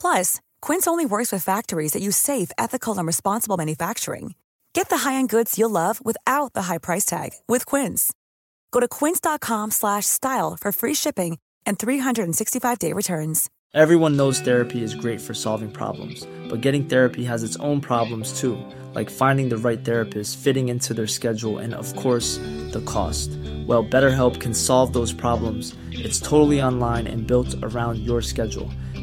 Plus, Quince only works with factories that use safe, ethical, and responsible manufacturing. Get the high-end goods you'll love without the high price tag with Quince. Go to quince.com/style for free shipping and 365-day returns. Everyone knows therapy is great for solving problems, but getting therapy has its own problems too, like finding the right therapist, fitting into their schedule, and of course, the cost. Well, BetterHelp can solve those problems. It's totally online and built around your schedule.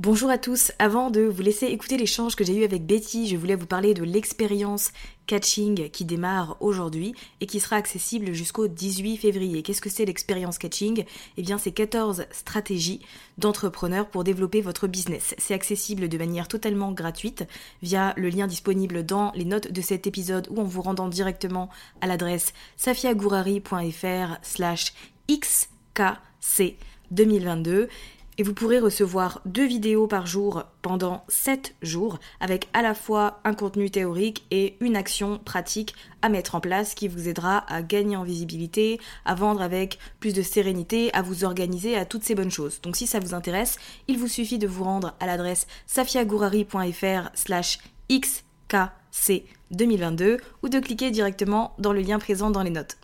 Bonjour à tous, avant de vous laisser écouter l'échange que j'ai eu avec Betty, je voulais vous parler de l'expérience catching qui démarre aujourd'hui et qui sera accessible jusqu'au 18 février. Qu'est-ce que c'est l'expérience catching? Eh bien c'est 14 stratégies d'entrepreneurs pour développer votre business. C'est accessible de manière totalement gratuite via le lien disponible dans les notes de cet épisode ou en vous rendant directement à l'adresse safiagourari.fr slash xkc 2022 et vous pourrez recevoir deux vidéos par jour pendant 7 jours avec à la fois un contenu théorique et une action pratique à mettre en place qui vous aidera à gagner en visibilité, à vendre avec plus de sérénité, à vous organiser, à toutes ces bonnes choses. Donc si ça vous intéresse, il vous suffit de vous rendre à l'adresse safiagourari.fr slash xkc 2022 ou de cliquer directement dans le lien présent dans les notes.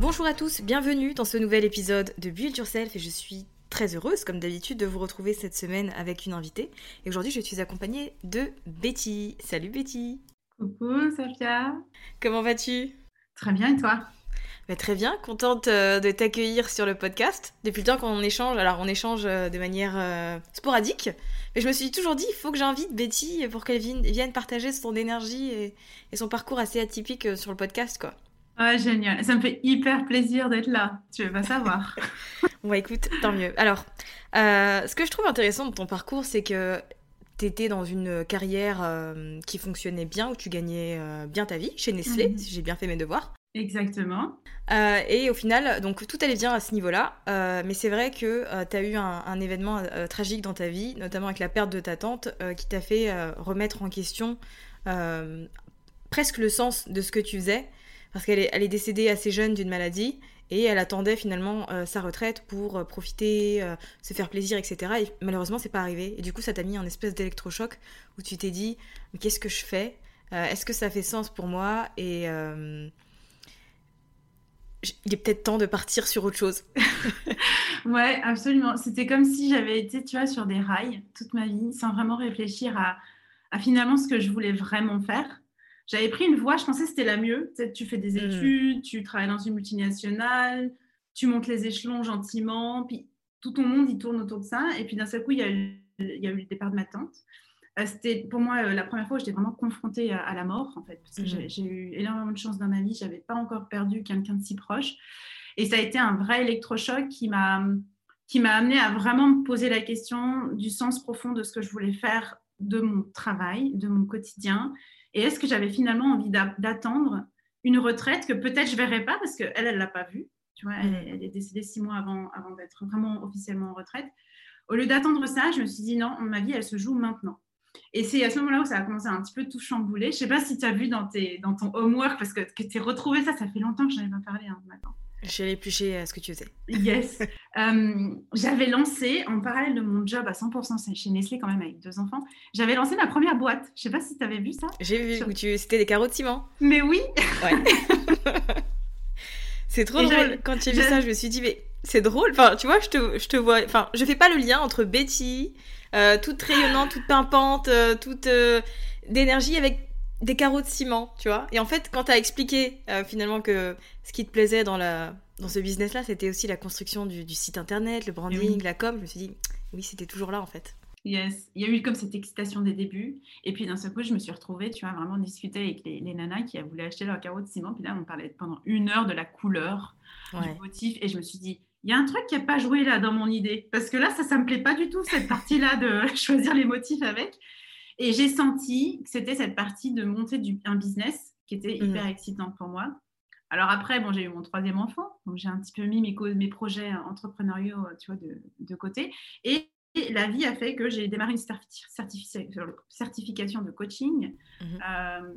Bonjour à tous, bienvenue dans ce nouvel épisode de Build Yourself et je suis très heureuse comme d'habitude de vous retrouver cette semaine avec une invitée. Et aujourd'hui je suis accompagnée de Betty. Salut Betty Coucou Safia Comment vas-tu? Très bien et toi? Bah, Très bien, contente euh, de t'accueillir sur le podcast. Depuis le temps qu'on échange, alors on échange euh, de manière euh, sporadique, mais je me suis toujours dit, il faut que j'invite Betty pour qu'elle vienne partager son énergie et, et son parcours assez atypique sur le podcast quoi. Ah, génial. Ça me fait hyper plaisir d'être là. Tu veux pas savoir. bon, écoute, tant mieux. Alors, euh, ce que je trouve intéressant dans ton parcours, c'est que tu étais dans une carrière euh, qui fonctionnait bien, où tu gagnais euh, bien ta vie, chez Nestlé, Mhm. si j'ai bien fait mes devoirs. Exactement. Et au final, donc tout allait bien à ce niveau-là, mais c'est vrai que tu as eu un, un événement tragique dans ta vie, notamment avec la perte de ta tante, qui t'a fait remettre en question presque le sens de ce que tu faisais, parce qu'elle est, décédée assez jeune d'une maladie, et elle attendait finalement euh, sa retraite pour euh, profiter, euh, se faire plaisir, etc. Et malheureusement, c'est pas arrivé. Et du coup, ça t'a mis un espèce d'électrochoc où tu t'es dit, mais qu'est-ce que je fais? Est-ce que ça fait sens pour moi? Et il est peut-être temps de partir sur autre chose. Ouais, absolument. C'était comme si j'avais été, tu vois, sur des rails toute ma vie, sans vraiment réfléchir à finalement ce que je voulais vraiment faire. J'avais pris une voie, je pensais que c'était la mieux. Tu sais, tu fais des Mhm. études, tu travailles dans une multinationale, tu montes les échelons gentiment, puis tout ton monde, il tourne autour de ça. Et puis d'un seul coup, il y a eu, il y a eu le départ de ma tante. Euh, C'était pour moi euh, la première fois où j'étais vraiment confrontée à, à la mort, en fait, parce que Mhm. j'ai- eu énormément de chance dans ma vie. Je n'avais pas encore perdu quelqu'un de si proche. Et ça a été un vrai électrochoc qui m'a qui m'a amené à vraiment me poser la question du sens profond de ce que je voulais faire de mon travail, de mon quotidien. Et est-ce que j'avais finalement envie d'a- d'attendre une retraite que peut-être je verrais pas parce qu'elle, elle l'a pas vue. Tu vois, elle, est décédée six mois avant, d'être vraiment officiellement en retraite. Au lieu d'attendre ça, je me suis dit non, ma vie, elle se joue maintenant. Et c'est à ce moment-là où ça a commencé à un petit peu tout chambouler. Je sais pas si tu as vu dans, tes, ton homework, parce que, que tu as retrouvé ça, ça fait longtemps que je n'en ai pas parlé hein, J'ai épluché à ce que tu faisais. Yes. Euh, j'avais lancé, en parallèle de mon job à 100% chez Nestlé, quand même, avec deux enfants, j'avais lancé ma première boîte. Je sais pas si tu avais vu ça. J'ai vu, où tu... c'était des carreaux de ciment. Mais oui Ouais. c'est trop drôle. Quand j'ai vu ça, je me suis dit, mais c'est drôle. Enfin, tu vois, je te, je te vois. Enfin, je fais pas le lien entre Betty, euh, toute rayonnante, toute pimpante, euh, toute d'énergie avec des carreaux de ciment, tu vois. Et en fait, quand tu as expliqué euh, finalement que ce qui te plaisait dans, la, dans ce business-là, c'était aussi la construction du, site internet, le branding, la com, je me suis dit, oui, c'était toujours là en fait. Yes, il y a eu comme cette excitation des débuts. Et puis d'un seul coup, je me suis retrouvée, tu vois, vraiment discuter avec les, nanas qui voulu acheter leur carreau de ciment. Puis là, on parlait pendant une heure de la couleur, du motif. Et je me suis dit, il y a un truc qui n'a pas joué là dans mon idée. Parce que là, ça, ça me plaît pas du tout, cette partie-là de choisir les motifs avec. Et j'ai senti que c'était cette partie de monter du, un business qui était hyper mm. excitante pour moi. Alors après, bon, j'ai eu mon troisième enfant, donc j'ai un petit peu mis mes, mes projets entrepreneuriaux tu vois, de, de côté. Et la vie a fait que j'ai démarré une certification de coaching mm-hmm. euh,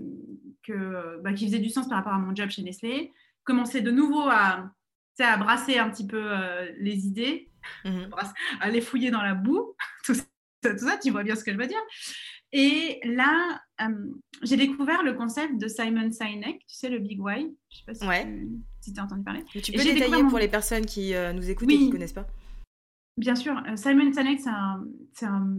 que, bah, qui faisait du sens par rapport à mon job chez Nestlé. Commencer de nouveau à, à brasser un petit peu euh, les idées, mm-hmm. à les fouiller dans la boue, tout ça, tout ça, tu vois bien ce que je veux dire. Et là, euh, j'ai découvert le concept de Simon Sinek, tu sais, le Big Why. Je sais pas si tu as entendu parler. tu peux détailler pour les personnes qui euh, nous écoutent et qui ne connaissent pas Bien sûr. Euh, Simon Sinek, c'est un,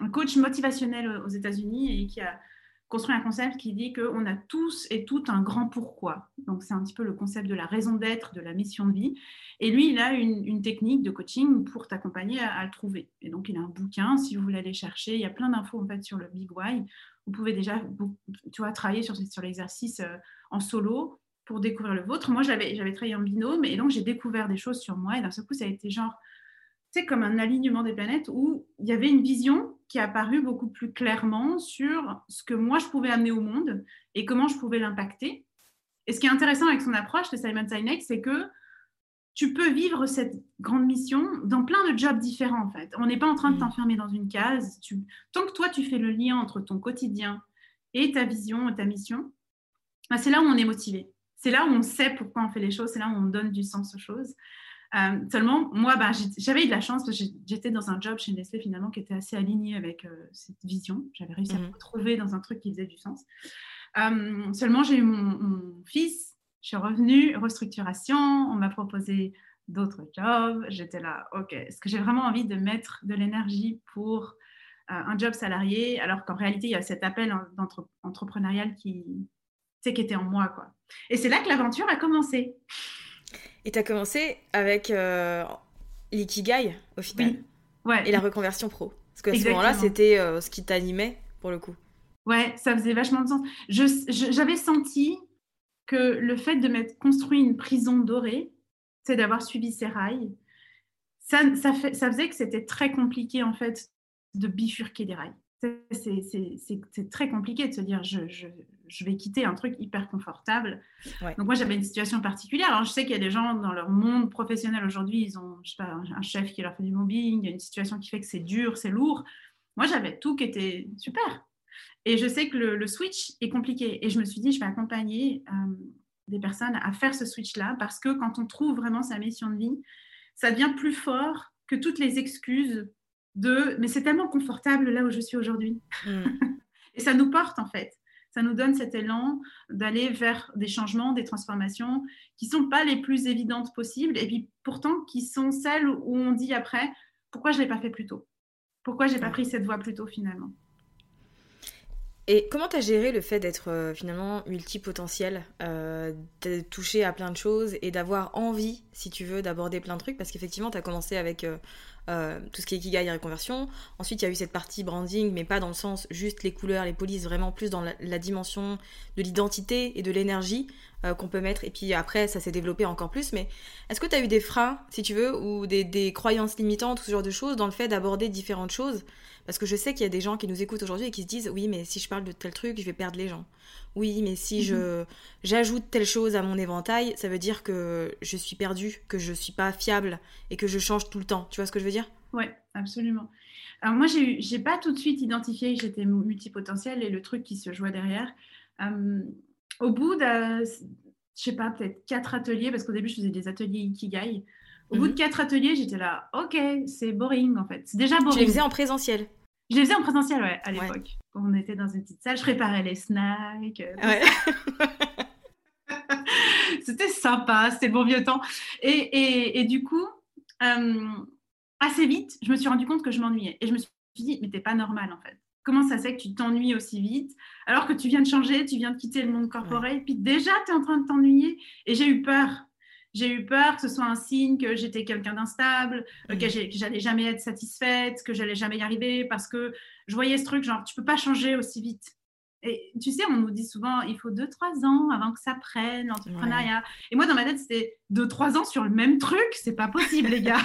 un, coach motivationnel aux États-Unis et qui a construit un concept qui dit qu'on a tous et toutes un grand pourquoi. Donc, c'est un petit peu le concept de la raison d'être, de la mission de vie. Et lui, il a une, technique de coaching pour t'accompagner à, le trouver. Et donc, il a un bouquin, si vous voulez aller chercher. Il y a plein d'infos, en fait, sur le Big Why. Vous pouvez déjà, tu vois, travailler sur, sur l'exercice euh, en solo pour découvrir le vôtre. Moi, j'avais travaillé en binôme et donc j'ai découvert des choses sur moi. Et d'un seul coup, ça a été genre, c'est comme un alignement des planètes où il y avait une vision qui est apparue beaucoup plus clairement sur ce que moi je pouvais amener au monde et comment je pouvais l'impacter. Et ce qui est intéressant avec son approche de Simon Sinek, c'est que tu peux vivre cette grande mission dans plein de jobs différents en fait. On n'est pas en train de mm. t'enfermer dans une case. Tant que toi tu fais le lien entre ton quotidien et ta vision et ta mission, bah, c'est là où on est motivé. C'est là où on sait pourquoi on fait les choses, c'est là où on donne du sens aux choses. Euh, seulement, moi, ben, j'avais eu de la chance parce que j'étais dans un job chez Nestlé finalement qui était assez aligné avec euh, cette vision. J'avais réussi à me mhm. retrouver dans un truc qui faisait du sens. Euh, seulement, j'ai eu mon, fils, je suis revenue, restructuration, on m'a proposé d'autres jobs. J'étais là, ok, est-ce que j'ai vraiment envie de mettre de l'énergie pour un job salarié? Alors qu'en réalité, il y a cet appel entrepreneurial qui, qui était en moi. quoi. Et c'est là que l'aventure a commencé. Et tu as commencé avec euh, l'ikigai au final. Ouais. Et la reconversion pro. Parce qu'à ce moment-là, c'était euh, ce qui t'animait pour le coup. Ouais, ça faisait vachement de sens. J'avais senti que le fait de m'être construit une prison dorée, c'est d'avoir suivi ces rails, ça, ça, fait, ça faisait que c'était très compliqué en fait de bifurquer des rails. C'est très compliqué de se dire je, je vais quitter un truc hyper confortable. Donc moi j'avais une situation particulière. Alors je sais qu'il y a des gens dans leur monde professionnel aujourd'hui, ils ont je sais pas, un chef qui leur fait du mobbing, il y a une situation qui fait que c'est dur, c'est lourd. Moi j'avais tout qui était super. Et je sais que le, switch est compliqué. Et je me suis dit, je vais accompagner euh, des personnes à faire ce switch-là parce que quand on trouve vraiment sa mission de vie, ça devient plus fort que toutes les excuses de mais c'est tellement confortable là où je suis aujourd'hui. Mm. et ça nous porte en fait ça nous donne cet élan d'aller vers des changements, des transformations qui ne sont pas les plus évidentes possibles et puis pourtant qui sont celles où on dit après pourquoi je ne l'ai pas fait plus tôt? Pourquoi je n'ai pas pris cette voie plus tôt finalement? Et comment tu as géré le fait d'être euh, finalement multipotentiel, euh, de toucher à plein de choses et d'avoir envie, si tu veux, d'aborder plein de trucs? Parce qu'effectivement, tu as commencé avec euh, euh, tout ce qui est Ikigai et reconversion. Ensuite, il y a eu cette partie branding, mais pas dans le sens juste les couleurs, les polices, vraiment plus dans la, dimension de l'identité et de l'énergie qu'on peut mettre. Et puis après, ça s'est développé encore plus. Mais est-ce que tu as eu des freins, si tu veux, ou des, croyances limitantes, ou ce genre de choses, dans le fait d'aborder différentes choses? Parce que je sais qu'il y a des gens qui nous écoutent aujourd'hui et qui se disent, oui, mais si je parle de tel truc, je vais perdre les gens oui, mais si je mhm. j'ajoute telle chose à mon éventail, ça veut dire que je suis perdue, que je suis pas fiable et que je change tout le temps. Tu vois ce que je veux dire? Oui, absolument. Alors moi, j'ai n'ai pas tout de suite identifié que j'étais multipotentielle et le truc qui se jouait derrière. Euh, au bout de je sais pas, peut-être quatre ateliers, parce qu'au début, je faisais des ateliers Ikigai. Au bout de mhm. quatre ateliers, j'étais là, ok, c'est boring en fait. C'est déjà boring. Tu les faisais en présentiel Je les faisais en présentiel, ouais, à l'époque. On était dans une petite salle, je préparais les snacks. Ouais. c'était sympa, c'était le bon vieux temps. Et, et, du coup, euh, assez vite, je me suis rendu compte que je m'ennuyais. Et je me suis dit, mais t'es pas normal en fait. Comment ça se fait que tu t'ennuies aussi vite alors que tu viens de changer, tu viens de quitter le monde corporel, puis déjà tu es en train de t'ennuyer. Et j'ai eu peur. J'ai eu peur que ce soit un signe que j'étais quelqu'un d'instable, euh, que j'allais jamais être satisfaite, que j'allais jamais y arriver parce que je voyais ce truc genre tu peux pas changer aussi vite. Et tu sais, on nous dit souvent, il faut 2-3 ans avant que ça prenne, l'entrepreneuriat. Et moi, dans ma tête, c'était 2-3 ans sur le même truc, c'est pas possible, les gars.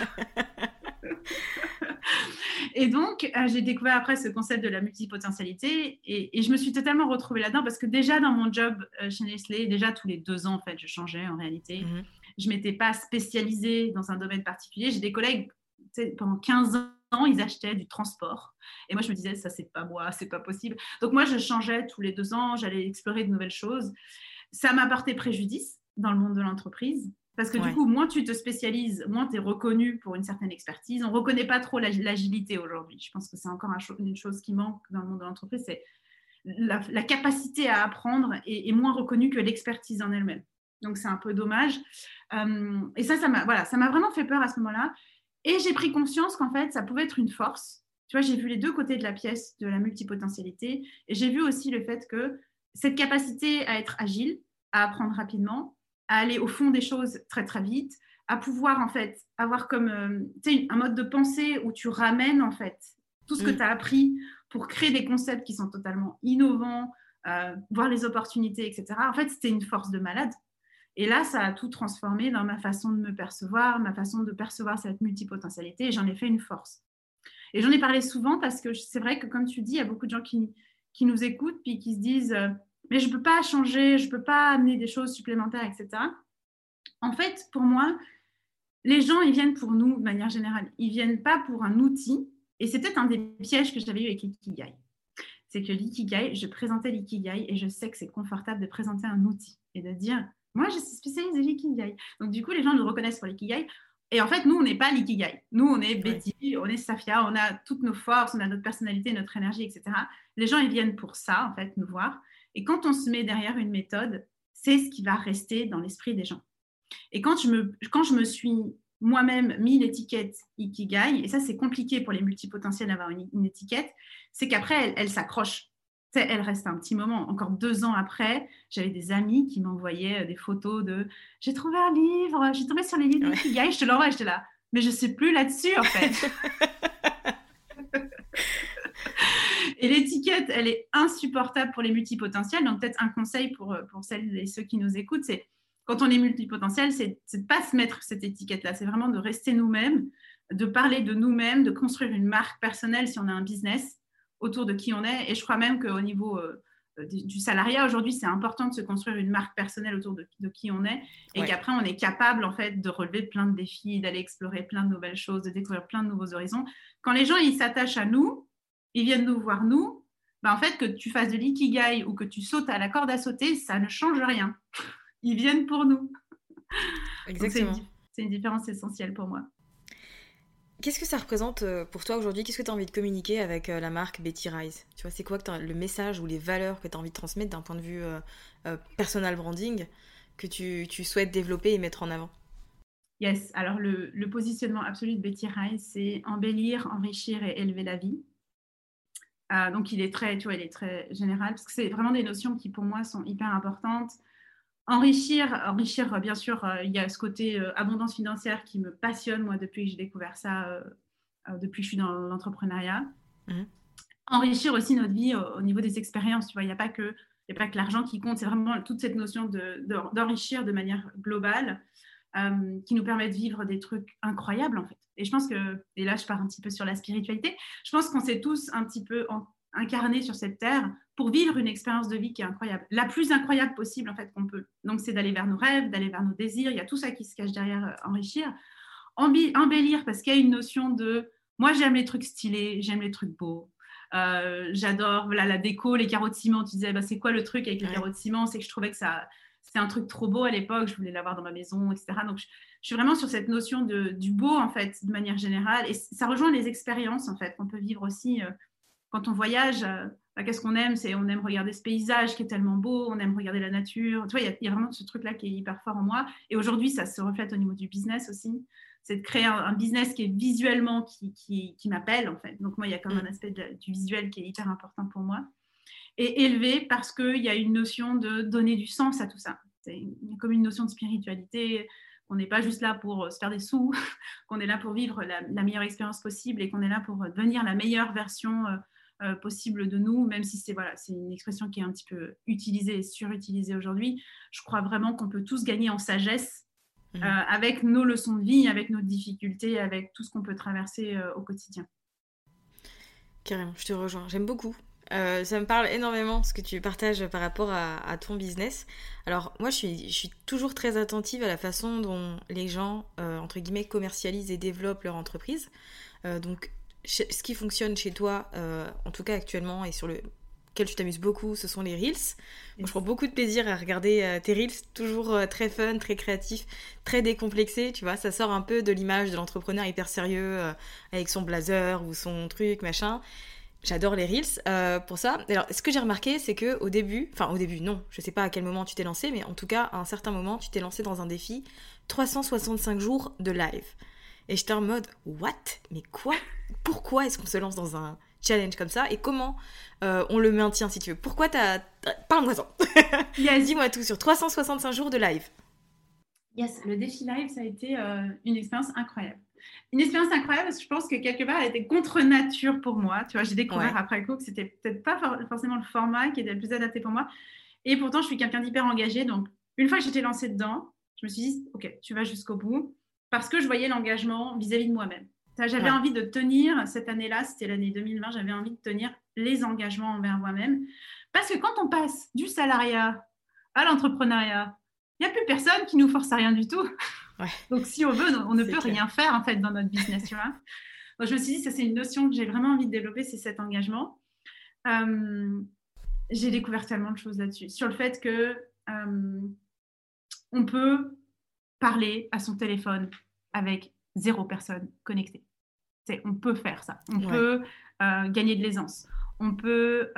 et donc, euh, j'ai découvert après ce concept de la multipotentialité et, je me suis totalement retrouvée là-dedans parce que déjà dans mon job euh, chez Nestlé, déjà tous les deux ans, en fait, je changeais en réalité. Mhm. Je ne m'étais pas spécialisée dans un domaine particulier. J'ai des collègues, pendant 15 ans, ils achetaient du transport. Et moi, je me disais, ça, c'est pas moi, c'est pas possible. Donc, moi, je changeais tous les deux ans, j'allais explorer de nouvelles choses. Ça m'a porté préjudice dans le monde de l'entreprise. Parce que du coup, moins tu te spécialises, moins tu es reconnu pour une certaine expertise. On ne reconnaît pas trop l'agilité aujourd'hui. Je pense que c'est encore une chose qui manque dans le monde de l'entreprise, c'est la, capacité à apprendre est, moins reconnue que l'expertise en elle-même. Donc c'est un peu dommage. Euh, et ça, ça m'a voilà, ça vraiment fait peur à ce moment-là. Et j'ai pris conscience qu'en fait, ça pouvait être une force. Tu vois, j'ai vu les deux côtés de la pièce de la multipotentialité. Et j'ai vu aussi le fait que cette capacité à être agile, à apprendre rapidement, à aller au fond des choses très très vite, à pouvoir en fait avoir comme euh, un mode de pensée où tu ramènes en fait tout ce que mm. tu as appris pour créer des concepts qui sont totalement innovants, euh, voir les opportunités, etc. En fait, c'était une force de malade. Et là, ça a tout transformé dans ma façon de me percevoir, ma façon de percevoir cette multipotentialité, et j'en ai fait une force. Et j'en ai parlé souvent parce que c'est vrai que, comme tu dis, il y a beaucoup de gens qui, qui nous écoutent puis qui se disent euh, mais je ne peux pas changer, je ne peux pas amener des choses supplémentaires, etc. En fait, pour moi, les gens, ils viennent pour nous de manière générale. Ils ne viennent pas pour un outil. Et c'est peut-être un des pièges que j'avais eu avec l'ikigai. C'est que l'ikigai, je présentais l'ikigai et je sais que c'est confortable de présenter un outil et de dire, moi, je suis spécialiste de l'ikigai. Donc, du coup, les gens nous reconnaissent pour l'ikigai. Et en fait, nous, on n'est pas l'ikigai. Nous, on est Betty, on est Safia, on a toutes nos forces, on a notre personnalité, notre énergie, etc. Les gens, ils viennent pour ça, en fait, nous voir. Et quand on se met derrière une méthode, c'est ce qui va rester dans l'esprit des gens. Et quand je me, quand je me suis moi-même mis l'étiquette Ikigai, et ça c'est compliqué pour les multipotentiels d'avoir une, étiquette, c'est qu'après elle, elle s'accroche. Elle reste un petit moment. Encore deux ans après, j'avais des amis qui m'envoyaient euh, des photos de j'ai trouvé un livre, j'ai tombé sur les livres d'Ikigai, je te l'envoie, j'étais là. Mais je ne sais plus là-dessus en fait. Et l'étiquette, elle est insupportable pour les multipotentiels. Donc, peut-être un conseil pour, euh, pour celles et ceux qui nous écoutent, c'est quand on est multipotentiel, c'est de ne pas se mettre cette étiquette-là. C'est vraiment de rester nous-mêmes, de parler de nous-mêmes, de construire une marque personnelle si on a un business autour de qui on est. Et je crois même qu'au niveau euh, du salariat, aujourd'hui, c'est important de se construire une marque personnelle autour de, qui on est et qu'après, on est capable, en fait, de relever plein de défis, d'aller explorer plein de nouvelles choses, de découvrir plein de nouveaux horizons. Quand les gens, ils s'attachent à nous, ils viennent nous voir, nous, bah, en fait, que tu fasses de l'ikigai ou que tu sautes à la corde à sauter, ça ne change rien. Ils viennent pour nous. Exactement. C'est une, différence essentielle pour moi. Qu'est-ce que ça représente euh, pour toi aujourd'hui? Qu'est-ce que tu as envie de communiquer avec euh, la marque Betty Rise Tu vois, c'est quoi le message ou les valeurs que tu as envie de transmettre d'un point de vue euh, personal branding que tu, souhaites développer et mettre en avant? Yes, alors le, positionnement absolu de Betty Rise, c'est embellir, enrichir et élever la vie. Euh, donc, il est très, tu vois, il est très général parce que c'est vraiment des notions qui, pour moi, sont hyper importantes. Enrichir, enrichir, bien sûr, euh, il y a ce côté euh, abondance financière qui me passionne, moi, depuis que j'ai découvert ça, depuis que je suis dans l'entrepreneuriat. Mhm. Enrichir aussi notre vie au, niveau des expériences, tu vois, il n'y a pas que, a pas que l'argent qui compte, c'est vraiment toute cette notion d'enrichir de, de, manière globale. qui nous permet de vivre des trucs incroyables en fait. Et je pense que, et là je pars un petit peu sur la spiritualité, je pense qu'on s'est tous un petit peu incarnés sur cette terre pour vivre une expérience de vie qui est incroyable, la plus incroyable possible en fait qu'on peut. Donc c'est d'aller vers nos rêves, d'aller vers nos désirs, il y a tout ça qui se cache derrière euh, enrichir. embellir parce qu'il y a une notion de moi j'aime les trucs stylés, j'aime les trucs beaux, euh, j'adore voilà, la déco, les carreaux de ciment. Tu disais, bah, c'est quoi le truc avec les carreaux de ciment? C'est que je trouvais que ça, c'était un truc trop beau à l'époque, je voulais l'avoir dans ma maison, etc. Donc, je, suis vraiment sur cette notion de, du beau, en fait, de manière générale. Et ça rejoint les expériences, en fait, qu'on peut vivre aussi euh, quand on voyage. Euh, bah, qu'est-ce qu'on aime? C'est on aime regarder ce paysage qui est tellement beau, on aime regarder la nature. Tu vois, il y, a vraiment ce truc-là qui est hyper fort en moi. Et aujourd'hui, ça se reflète au niveau du business aussi. C'est de créer un, business qui est visuellement, qui, qui, qui m'appelle, en fait. Donc, moi, il y a comme mm. un aspect du visuel qui est hyper important pour moi et élevé parce qu'il y a une notion de donner du sens à tout ça. C'est comme une notion de spiritualité. On n'est pas juste là pour se faire des sous, qu'on est là pour vivre la, meilleure expérience possible et qu'on est là pour devenir la meilleure version euh, euh, possible de nous, même si c'est voilà, c'est une expression qui est un petit peu utilisée et surutilisée aujourd'hui. Je crois vraiment qu'on peut tous gagner en sagesse mmh. euh, avec nos leçons de vie, avec nos difficultés, avec tout ce qu'on peut traverser au quotidien. Carrément, je te rejoins. J'aime beaucoup. Euh, ça me parle énormément ce que tu partages par rapport à, ton business. Alors moi je suis, je suis, toujours très attentive à la façon dont les gens, euh, entre guillemets, commercialisent et développent leur entreprise. Euh, donc ce qui fonctionne chez toi, en tout cas actuellement, et sur lequel tu t'amuses beaucoup, ce sont les Reels. je prends beaucoup de plaisir à regarder tes Reels, toujours très fun, très créatif, très décomplexé, tu vois, ça sort un peu de l'image de l'entrepreneur hyper sérieux, avec son blazer ou son truc, machin. J'adore les reels euh, pour ça. Alors, ce que j'ai remarqué, c'est que au début, enfin au début, non, je sais pas à quel moment tu t'es lancé, mais en tout cas, à un certain moment, tu t'es lancé dans un défi 365 jours de live. Et j'étais en mode, what? Mais quoi? Pourquoi est-ce qu'on se lance dans un challenge comme ça? Et comment euh, on le maintient si tu veux? Pourquoi t'as. Parle-moi-en yes. Dis-moi tout sur 365 jours de live. Yes, le défi live, ça a été euh, une expérience incroyable une expérience incroyable parce que je pense que quelque part, elle était contre nature pour moi. Tu vois, j'ai découvert après coup que c'était peut-être pas forcément le format qui était le plus adapté pour moi. Et pourtant, je suis quelqu'un d'hyper engagé. Donc, une fois que j'étais lancée dedans, je me suis dit, OK, tu vas jusqu'au bout parce que je voyais l'engagement vis-à-vis de moi-même. J'avais envie de tenir cette année-là, c'était l'année 2020, j'avais envie de tenir les engagements envers moi-même. Parce que quand on passe du salariat à l'entrepreneuriat, il n'y a plus personne qui nous force à rien du tout. Donc, si on veut, on ne peut rien faire en fait dans notre business, tu vois. Donc, je me suis dit, ça c'est une notion que j'ai vraiment envie de développer, c'est cet engagement. Euh, j'ai découvert tellement de choses là-dessus. Sur le fait que euh, on peut parler à son téléphone avec zéro personne connectée. On peut faire ça. On peut euh, gagner de l'aisance. On peut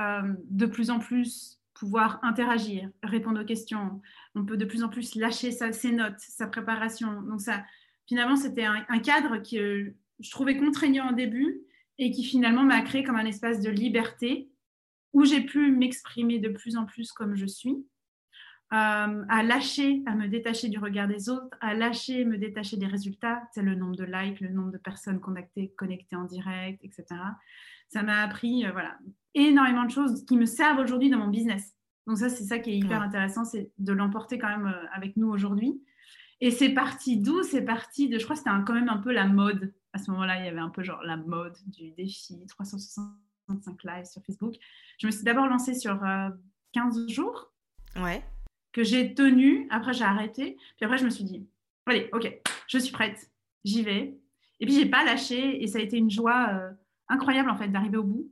de plus en plus pouvoir interagir, répondre aux questions. On peut de plus en plus lâcher ses notes, sa préparation. Donc ça, finalement, c'était un, cadre que euh, je trouvais contraignant au début et qui finalement m'a créé comme un espace de liberté où j'ai pu m'exprimer de plus en plus comme je suis, euh, à lâcher, à me détacher du regard des autres, à lâcher, me détacher des résultats, c'est le nombre de likes, le nombre de personnes connectées, connectées en direct, etc. Ça m'a appris, euh, voilà, énormément de choses qui me servent aujourd'hui dans mon business. Donc ça, c'est ça qui est hyper intéressant, c'est de l'emporter quand même euh, avec nous aujourd'hui. Et c'est parti d'où? C'est parti de, je crois que c'était quand même un peu la mode. À ce moment-là, il y avait un peu genre la mode du défi 365 live sur Facebook. Je me suis d'abord lancée sur 15 euh, jours. Ouais. Que j'ai tenu. Après, j'ai arrêté. Puis après, je me suis dit, allez, ok, je suis prête. J'y vais. Et puis, j'ai pas lâché. Et ça a été une joie euh, incroyable, en fait, d'arriver au bout.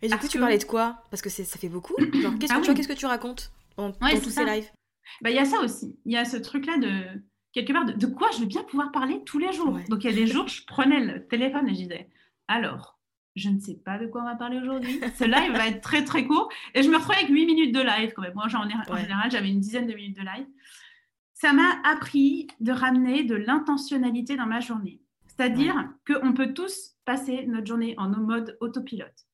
Et du coup, tu parlais de quoi? Parce que ça fait beaucoup. qu'est-ce, ah que, qu'est-ce que tu racontes dans, tous ces lives? Bah, Il y a ça aussi. Il y a ce truc-là de quelque part de, quoi je vais bien pouvoir parler tous les jours. Donc il y a des jours, je prenais le téléphone et je disais alors, je ne sais pas de quoi on va parler aujourd'hui. Ce live va être très très court. Et je me retrouvais avec 8 minutes de live quand même. Moi, en, général, j'avais une dizaine de minutes de live. Ça m'a appris de ramener de l'intentionnalité dans ma journée. C'est-à-dire qu'on peut tous passer notre journée en mode autopilote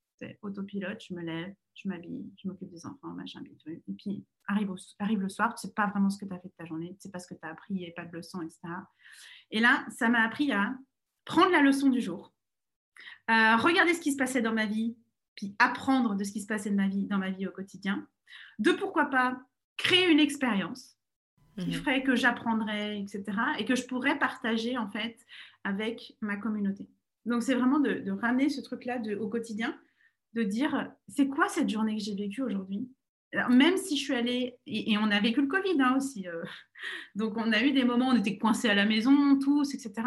autopilote, je me lève, je m'habille, je m'occupe des enfants, machin, et Et puis arrive, arrive le soir, tu sais pas vraiment ce que tu as fait de ta journée, tu sais pas ce que tu as appris, il n'y a pas de leçon, etc. Et là, ça m'a appris à prendre la leçon du jour, regarder ce qui se passait dans ma vie, puis apprendre de ce qui se passait de ma vie, dans ma vie au quotidien, de pourquoi pas créer une expérience qui mhm. ferait que j'apprendrais, etc. Et que je pourrais partager en fait avec ma communauté. Donc c'est vraiment de, ramener ce truc-là au quotidien de dire c'est quoi cette journée que j'ai vécue aujourd'hui? Même si je suis allée, et, on a vécu le Covid hein, aussi, euh, donc on a eu des moments où on était coincés à la maison, tous, etc.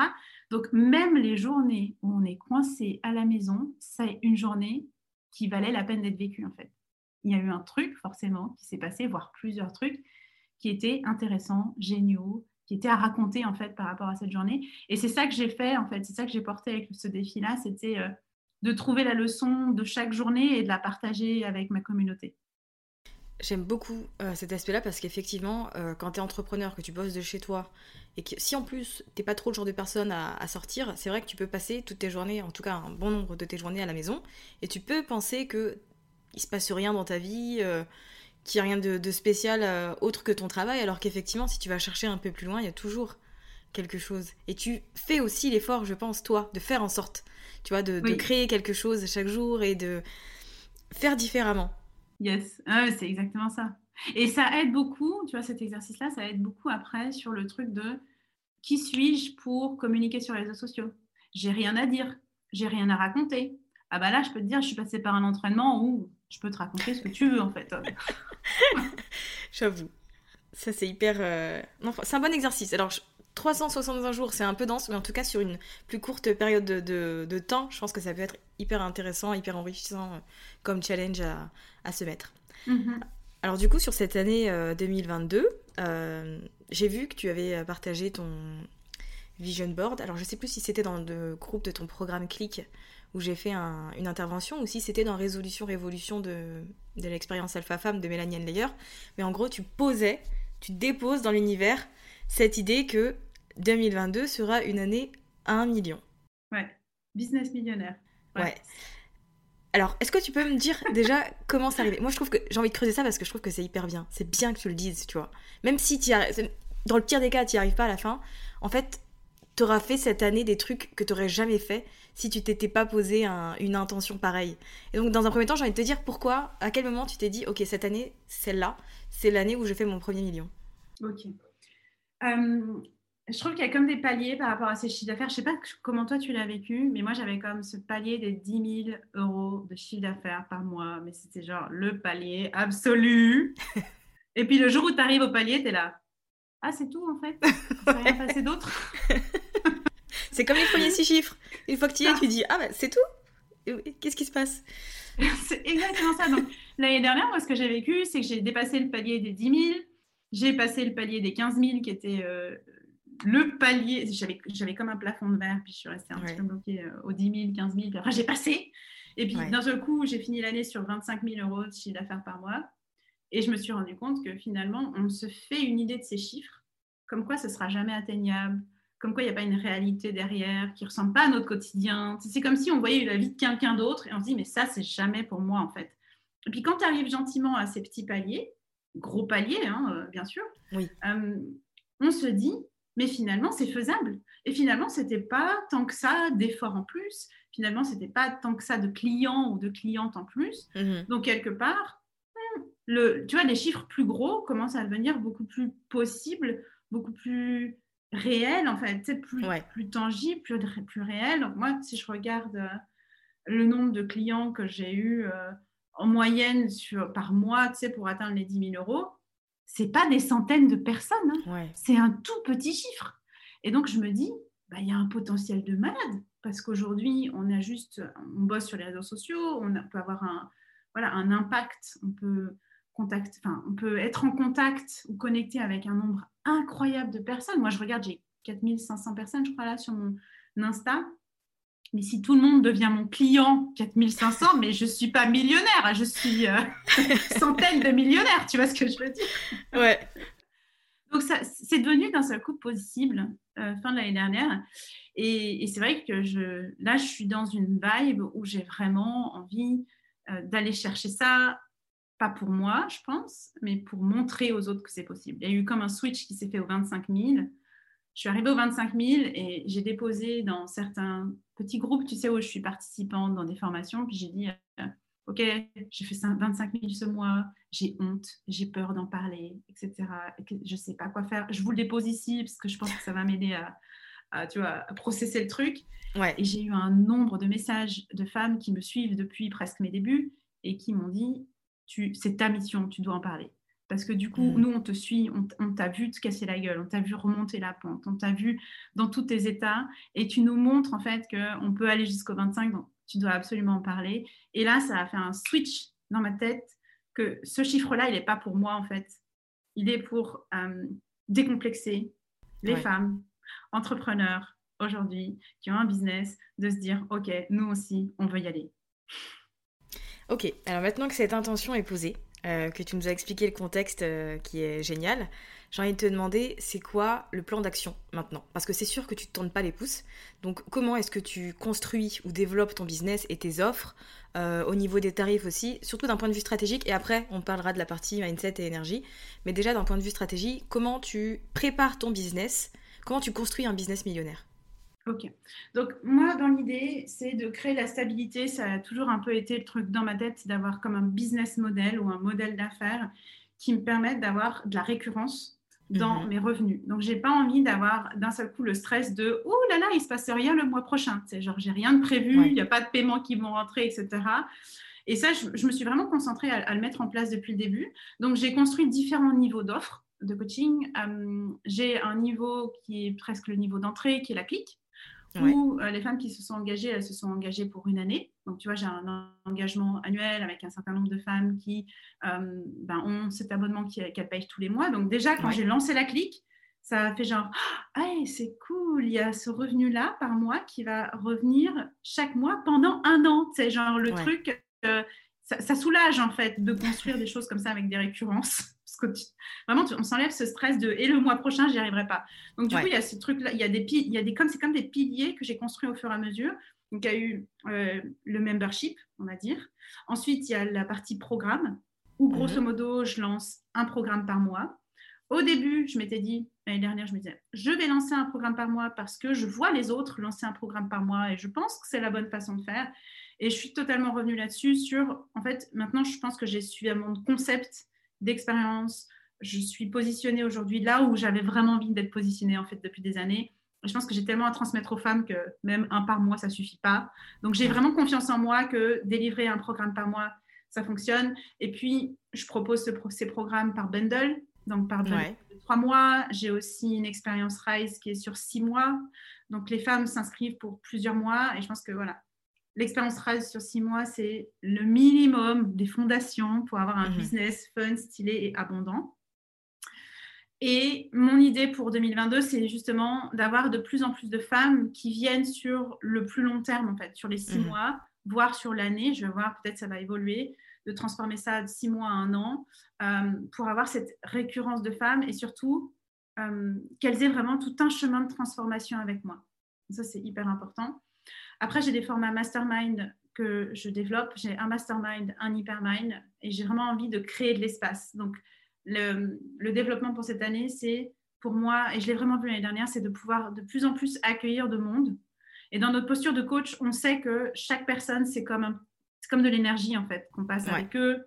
Donc même les journées où on est coincé à la maison, c'est une journée qui valait la peine d'être vécue en fait. Il y a eu un truc forcément qui s'est passé, voire plusieurs trucs, qui étaient intéressants, géniaux, qui étaient à raconter en fait par rapport à cette journée. Et c'est ça que j'ai fait en fait, c'est ça que j'ai porté avec ce défi-là, c'était euh, de trouver la leçon de chaque journée et de la partager avec ma communauté. J'aime beaucoup euh, cet aspect-là parce qu'effectivement, euh, quand tu es entrepreneur, que tu bosses de chez toi, et que si en plus t'es pas trop le genre de personne à, sortir, c'est vrai que tu peux passer toutes tes journées, en tout cas un bon nombre de tes journées à la maison, et tu peux penser que il se passe rien dans ta vie, euh, qu'il n'y a rien de, spécial autre que ton travail, alors qu'effectivement, si tu vas chercher un peu plus loin, il y a toujours quelque chose. Et tu fais aussi l'effort, je pense, toi, de faire en sorte, tu vois, de créer quelque chose chaque jour et de faire différemment. Yes, ah c'est exactement ça. Et ça aide beaucoup, tu vois, cet exercice-là, ça aide beaucoup après sur le truc de qui suis-je pour communiquer sur les réseaux sociaux? J'ai rien à dire, j'ai rien à raconter. Ah bah là, je peux te dire, je suis passée par un entraînement où je peux te raconter ce que tu veux en fait. J'avoue. Ça, c'est hyper. Euh, c'est un bon exercice. Alors, 365 jours, c'est un peu dense, mais en tout cas, sur une plus courte période de, temps, je pense que ça peut être hyper intéressant, hyper enrichissant euh, comme challenge à, se mettre. Mhm. Alors, du coup, sur cette année 2022, euh, euh, j'ai vu que tu avais partagé ton vision board. Alors, je sais plus si c'était dans le groupe de ton programme Click où j'ai fait une intervention ou si c'était dans Résolution Révolution de, de l'expérience Alpha Femme de Mélanie Layer. Mais en gros, tu posais, tu déposes dans l'univers cette idée que 2022 sera une année à 1 million. Ouais, business millionnaire. Ouais. Alors, est-ce que tu peux me dire déjà comment ça arrive Moi, je trouve que j'ai envie de creuser ça parce que je trouve que c'est hyper bien. C'est bien que tu le dises, tu vois. Même si tu dans le pire des cas, tu n'y arrives pas à la fin, en fait, tu auras fait cette année des trucs que tu n'aurais jamais fait si tu t'étais pas posé une intention pareille. Et donc, dans un premier temps, j'ai envie de te dire pourquoi, à quel moment tu t'es dit, ok, cette année, celle-là, c'est l'année où je fais mon premier million. Ok. Euh, je trouve qu'il y a comme des paliers par rapport à ces chiffres d'affaires. Je ne sais pas comment toi tu l'as vécu, mais moi j'avais comme ce palier des 10 000 euros de chiffre d'affaires par mois. Mais c'était genre le palier absolu. Et puis le jour où tu arrives au palier, tu es là. Ah, c'est tout en fait Ça rien passé d'autre C'est comme les premiers six chiffres. Une fois que tu y es, tu dis Ah, bah, c'est tout Qu'est-ce qui se passe? C'est exactement ça. Donc l'année dernière, moi ce que j'ai vécu, c'est que j'ai dépassé le palier des 10 000. J'ai passé le palier des 15 000 qui était euh, le palier, j'avais comme un plafond de verre, puis je suis restée un petit peu bloquée euh, aux 10 000, 15 000, puis après j'ai passé. Et puis d'un seul coup, j'ai fini l'année sur 25 000 euros de chiffre d'affaires par mois. Et je me suis rendu compte que finalement, on se fait une idée de ces chiffres, comme quoi ce sera jamais atteignable, comme quoi il n'y a pas une réalité derrière qui ressemble pas à notre quotidien. C'est comme si on voyait la vie de quelqu'un d'autre et on se dit, mais ça, c'est jamais pour moi en fait. Et puis quand tu arrives gentiment à ces petits paliers, gros paliers, hein, euh, bien sûr, oui. Euh, on se dit, mais finalement, c'est faisable. Et finalement, ce n'était pas tant que ça d'efforts en plus. Finalement, ce n'était pas tant que ça de clients ou de clientes en plus. Mhm. Donc, quelque part, hmm, le, tu vois, les chiffres plus gros commencent à devenir beaucoup plus possibles, beaucoup plus réels, en fait, plus, plus tangibles, plus, plus réels. Donc, moi, si je regarde euh, le nombre de clients que j'ai eu euh, en moyenne sur, par mois, tu sais, pour atteindre les 10 000 euros, c'est pas des centaines de personnes, hein. c'est un tout petit chiffre. Et donc je me dis, bah, il y a un potentiel de malade parce qu'aujourd'hui on a juste, on bosse sur les réseaux sociaux, on peut avoir un, voilà, un impact, on peut contact, enfin, on peut être en contact ou connecté avec un nombre incroyable de personnes. Moi je regarde, j'ai 4500 personnes, je crois là sur mon Insta mais si tout le monde devient mon client, 4500, mais je ne suis pas millionnaire, je suis euh, centaine de millionnaires, tu vois ce que je veux dire? Ouais. Donc, c'est devenu d'un seul coup possible euh, fin de l'année dernière. Et, c'est vrai que je, là, je suis dans une vibe où j'ai vraiment envie euh, d'aller chercher ça, pas pour moi, je pense, mais pour montrer aux autres que c'est possible. Il y a eu comme un switch qui s'est fait aux 25 000 je suis arrivée aux 25 000 et j'ai déposé dans certains petits groupes, tu sais, où je suis participante dans des formations. Puis j'ai dit, euh, OK, j'ai fait 25 000 ce mois, j'ai honte, j'ai peur d'en parler, etc. Je ne sais pas quoi faire. Je vous le dépose ici parce que je pense que ça va m'aider à, tu vois, à processer le truc. Ouais. Et j'ai eu un nombre de messages de femmes qui me suivent depuis presque mes débuts et qui m'ont dit, c'est ta mission, tu dois en parler. Parce que du coup, mm. nous, on te suit, on, t'a vu te casser la gueule, on t'a vu remonter la pente, on t'a vu dans tous tes états, et tu nous montres en fait qu'on peut aller jusqu'au 25, donc tu dois absolument en parler. Et là, ça a fait un switch dans ma tête que ce chiffre-là, il n'est pas pour moi en fait. idée pour décomplexer les femmes entrepreneurs aujourd'hui qui ont un business de se dire ok nous aussi on veut y aller ok alors maintenant que cette intention est posée euh, que tu nous as expliqué le contexte euh, qui est génial. J'ai envie de te demander, c'est quoi le plan d'action maintenant? Parce que c'est sûr que tu ne te tournes pas les pouces. Donc comment est-ce que tu construis ou développes ton business et tes offres euh, au niveau des tarifs aussi, surtout d'un point de vue stratégique. Et après, on parlera de la partie mindset et énergie. Mais déjà, d'un point de vue stratégie, comment tu prépares ton business? Comment tu construis un business millionnaire? Ok. Donc, moi, dans l'idée, c'est de créer la stabilité. Ça a toujours un peu été le truc dans ma tête, d'avoir comme un business model ou un modèle d'affaires qui me permette d'avoir de la récurrence dans mhm. mes revenus. Donc, j'ai pas envie d'avoir d'un seul coup le stress de « Oh là là, il se passe rien le mois prochain ». C'est genre, j'ai rien de prévu, il n'y a pas de paiements qui vont rentrer, etc. Et ça, je, me suis vraiment concentrée à, le mettre en place depuis le début. Donc, j'ai construit différents niveaux d'offres de coaching. Euh, j'ai un niveau qui est presque le niveau d'entrée, qui est la clique où euh, les femmes qui se sont engagées, elles se sont engagées pour une année. Donc, tu vois, j'ai un engagement annuel avec un certain nombre de femmes qui euh, ben, ont cet abonnement qu'elles payent tous les mois. Donc, déjà, quand j'ai lancé la clique, ça a fait genre, ah, c'est cool, il y a ce revenu-là par mois qui va revenir chaque mois pendant un an. C'est genre le truc, euh, ça, ça, soulage en fait de construire des choses comme ça avec des récurrences. Vraiment, on s'enlève ce stress de et le mois prochain, j'y arriverai pas. Donc, du coup, il y a ce truc-là, il y a des, il y a des comme c'est comme des piliers que j'ai construits au fur et à mesure. Donc, il y a eu euh, le membership, on va dire. Ensuite, il y a la partie programme, où grosso mhm. modo, je lance un programme par mois. Au début, je m'étais dit, l'année dernière, je me disais, je vais lancer un programme par mois parce que je vois les autres lancer un programme par mois et je pense que c'est la bonne façon de faire. Et je suis totalement revenue là-dessus sur, en fait, maintenant, je pense que j'ai suffisamment de concepts d'expérience. Je suis positionnée aujourd'hui là où j'avais vraiment envie d'être positionnée en fait depuis des années. Je pense que j'ai tellement à transmettre aux femmes que même un par mois, ça suffit pas. Donc j'ai vraiment confiance en moi que délivrer un programme par mois, ça fonctionne. Et puis, je propose ces programmes par bundle. Donc, par de trois mois. J'ai aussi une expérience RISE qui est sur six mois. Donc, les femmes s'inscrivent pour plusieurs mois. Et je pense que voilà, l'expérience RAS sur six mois, c'est le minimum des fondations pour avoir un mhm. business fun, stylé et abondant. Et mon idée pour 2022, c'est justement d'avoir de plus en plus de femmes qui viennent sur le plus long terme, en fait, sur les six mhm. mois, voire sur l'année. Je vais voir, peut-être ça va évoluer, de transformer ça de six mois à un an, euh, pour avoir cette récurrence de femmes et surtout euh, qu'elles aient vraiment tout un chemin de transformation avec moi. Ça, c'est hyper important. Après, j'ai des formats mastermind que je développe. J'ai un mastermind, un hypermind, et j'ai vraiment envie de créer de l'espace. Donc, le, développement pour cette année, c'est pour moi, et je l'ai vraiment vu l'année dernière, c'est de pouvoir de plus en plus accueillir de monde. Et dans notre posture de coach, on sait que chaque personne, c'est comme, comme de l'énergie, en fait, qu'on passe avec eux.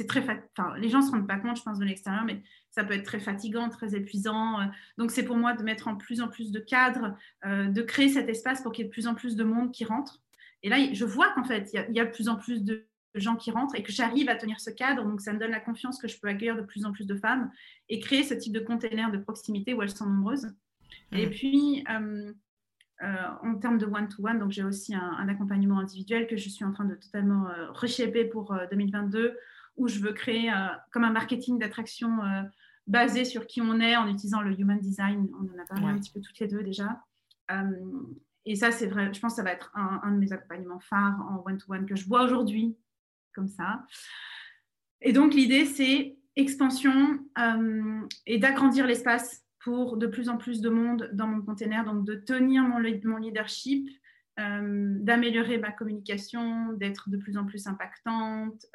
C'est très enfin, les gens ne se rendent pas compte, je pense, de l'extérieur, mais ça peut être très fatigant, très épuisant. Euh, donc, c'est pour moi de mettre en plus en plus de cadres, euh, de créer cet espace pour qu'il y ait de plus en plus de monde qui rentre. Et là, je vois qu'en fait, il y, a de plus en plus de gens qui rentrent et que j'arrive à tenir ce cadre. Donc, ça me donne la confiance que je peux accueillir de plus en plus de femmes et créer ce type de container de proximité où elles sont nombreuses. Et mmh. puis, euh, en termes de one-to-one, donc j'ai aussi un, accompagnement individuel que je suis en train de totalement euh, pour 2022, où je veux créer comme un marketing d'attraction basé sur qui on est en utilisant le human design. On en a parlé un petit peu toutes les deux déjà. Euh, et ça, c'est vrai, je pense que ça va être un, de mes accompagnements phares en one-to-one que je vois aujourd'hui, comme ça. Et donc, l'idée, c'est expansion euh, et d'agrandir l'espace pour de plus en plus de monde dans mon container, donc de tenir mon, mon leadership, euh, d'améliorer ma communication, d'être de plus en plus impactante,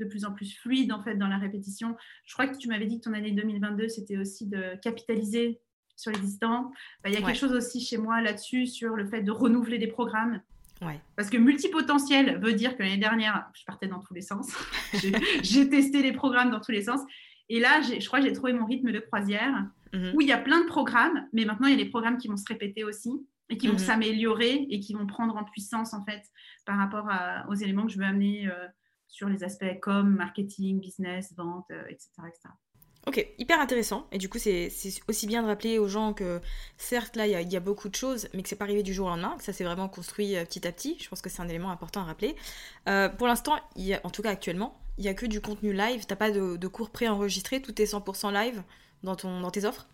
de plus en plus fluide en fait dans la répétition. Je crois que tu m'avais dit que ton année 2022 c'était aussi de capitaliser sur l'existant. Bah, il y a quelque chose aussi chez moi là-dessus sur le fait de renouveler des programmes. Ouais. Parce que multipotentiel veut dire que l'année dernière, je partais dans tous les sens. j'ai testé les programmes dans tous les sens. Et là, je crois que j'ai trouvé mon rythme de croisière mhm. où il y a plein de programmes, mais maintenant il y a des programmes qui vont se répéter aussi et qui vont mhm. s'améliorer et qui vont prendre en puissance en fait par rapport aux éléments que je veux amener euh, sur les aspects comme marketing, business, vente, etc., euh, etc. Ok, hyper intéressant. Et du coup, c'est aussi bien de rappeler aux gens que certes, là, il y, a beaucoup de choses, mais que c'est pas arrivé du jour au lendemain, que ça s'est vraiment construit euh, petit à petit. Je pense que c'est un élément important à rappeler. Euh, pour l'instant, en tout cas actuellement, il n'y a que du contenu live. T'as pas de, cours préenregistrés, tout est 100% live dans, ton, dans tes offres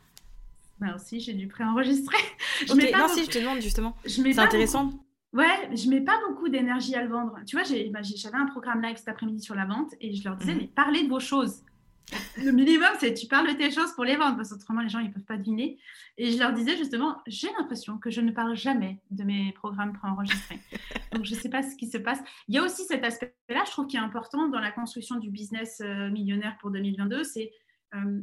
Bah aussi, j'ai du préenregistré. Ok, non, si, je te demande justement. C'est intéressant. Ouais, je mets pas beaucoup d'énergie à le vendre. Tu vois, bah, j'avais un programme live cet après-midi sur la vente et je leur disais, mhm. mais parlez de vos choses. Le minimum, c'est tu parles de tes choses pour les vendre, parce qu'autrement, les gens, ils peuvent pas deviner. Et je leur disais justement, j'ai l'impression que je ne parle jamais de mes programmes préenregistrés. Donc, je sais pas ce qui se passe. Il y a aussi cet aspect-là, je trouve, qui est important dans la construction du business euh, millionnaire pour 2022. Euh,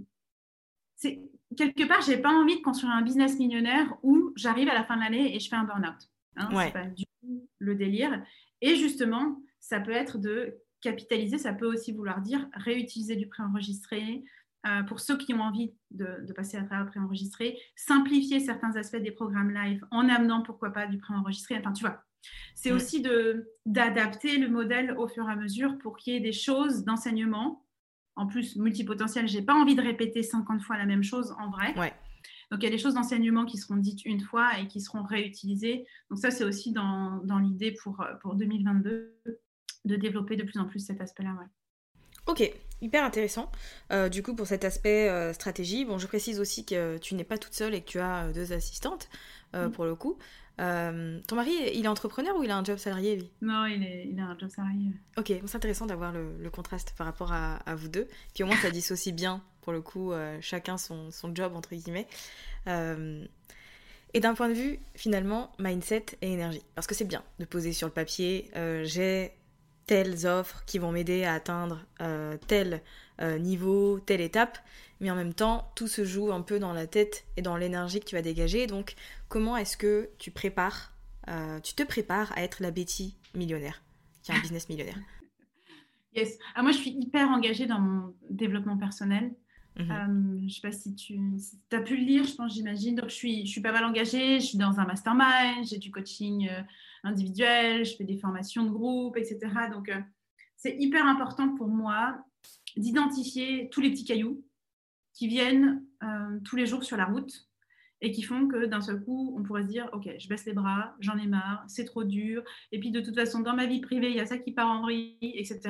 c'est quelque part, j'ai pas envie de construire un business millionnaire où j'arrive à la fin de l'année et je fais un burn-out. Hein, C'est pas du tout le délire. Et justement, ça peut être de capitaliser, ça peut aussi vouloir dire réutiliser du préenregistré. Euh, pour ceux qui ont envie de, passer à travers le préenregistré, simplifier certains aspects des programmes live en amenant pourquoi pas du préenregistré. Enfin, tu vois, c'est aussi d'adapter le modèle au fur et à mesure pour qu'il y ait des choses d'enseignement. En plus, multipotentiel, j'ai pas envie de répéter 50 fois la même chose en vrai. Ouais. Donc, il y a des choses d'enseignement qui seront dites une fois et qui seront réutilisées. Donc, ça, c'est aussi dans, dans l'idée pour, pour 2022 de développer de plus en plus cet aspect-là. Ok, hyper intéressant. Euh, du coup, pour cet aspect euh, stratégie, bon, je précise aussi que tu n'es pas toute seule et que tu as euh, deux assistantes mm. pour le coup. Ton mari, il est entrepreneur ou il a un job salarié lui? Non, il, est, il a un job salarié. Ok, c'est intéressant d'avoir le, contraste par rapport à, vous deux. Puis au moins, ça dissocie bien, pour le coup, chacun son, son, job, entre guillemets. et d'un point de vue, finalement, mindset et énergie. Parce que c'est bien de poser sur le papier, j'ai telles offres qui vont m'aider à atteindre euh, tel euh, niveau, telle étape, mais en même temps, tout se joue un peu dans la tête et dans l'énergie que tu vas dégager. Donc, comment est-ce que tu prépares, euh, tu te prépares à être la Betty millionnaire, qui a un business millionnaire Yes. Ah, moi, je suis hyper engagée dans mon développement personnel. Mhm. je ne sais pas si tu as pu le lire, je pense, j'imagine. Donc, je suis, je suis pas mal engagée. Je suis dans un mastermind, j'ai du coaching individuel, je fais des formations de groupe, etc. Donc, euh, c'est hyper important pour moi d'identifier tous les petits cailloux qui viennent euh, tous les jours sur la route et qui font que d'un seul coup, on pourrait se dire, OK, je baisse les bras, j'en ai marre, c'est trop dur. Et puis, de toute façon, dans ma vie privée, il y a ça qui part en vrille, etc.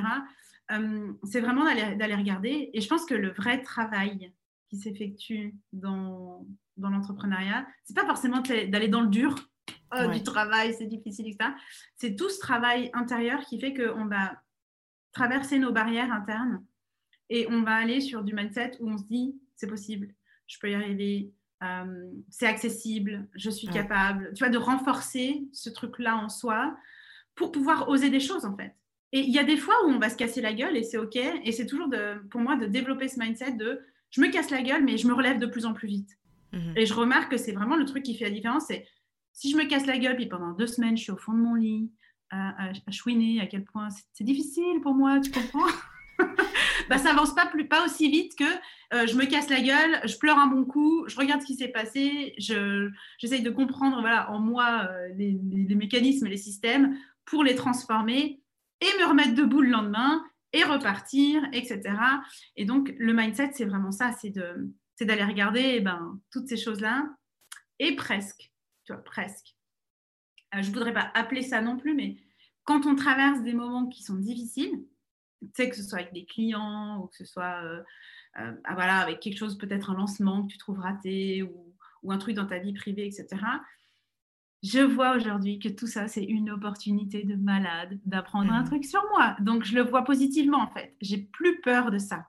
Euh, c'est vraiment d'aller regarder. Et je pense que le vrai travail qui s'effectue dans, dans l'entrepreneuriat, c'est pas forcément d'aller dans le dur, euh, du travail, c'est difficile, etc. C'est tout ce travail intérieur qui fait qu'on va traverser nos barrières internes et on va aller sur du mindset où on se dit c'est possible, je peux y arriver, euh, c'est accessible, je suis capable, tu vois, de renforcer ce truc-là en soi pour pouvoir oser des choses en fait. Et il y a des fois où on va se casser la gueule et c'est ok. Et c'est toujours de, pour moi de développer ce mindset de je me casse la gueule mais je me relève de plus en plus vite. Mhm. Et je remarque que c'est vraiment le truc qui fait la différence. C'est si je me casse la gueule, puis pendant deux semaines, je suis au fond de mon lit, à, chouiner, à quel point c'est difficile pour moi, tu comprends? bah, ça avance pas, plus, pas aussi vite que euh, je me casse la gueule, je pleure un bon coup, je regarde ce qui s'est passé, j'essaye de comprendre voilà, en moi euh, les, les, mécanismes et les systèmes pour les transformer et me remettre debout le lendemain et repartir, etc. Et donc, le mindset, c'est vraiment ça, c'est d'aller regarder eh ben, toutes ces choses-là et presque tu vois, presque. Euh, je ne voudrais pas appeler ça non plus, mais quand on traverse des moments qui sont difficiles, tu sais, que ce soit avec des clients ou que ce soit euh, euh, ah, voilà, avec quelque chose, peut-être un lancement que tu trouves raté ou, ou, un truc dans ta vie privée, etc. Je vois aujourd'hui que tout ça, c'est une opportunité de malade d'apprendre un mmh. truc sur moi. Donc, je le vois positivement, en fait. J'ai plus peur de ça.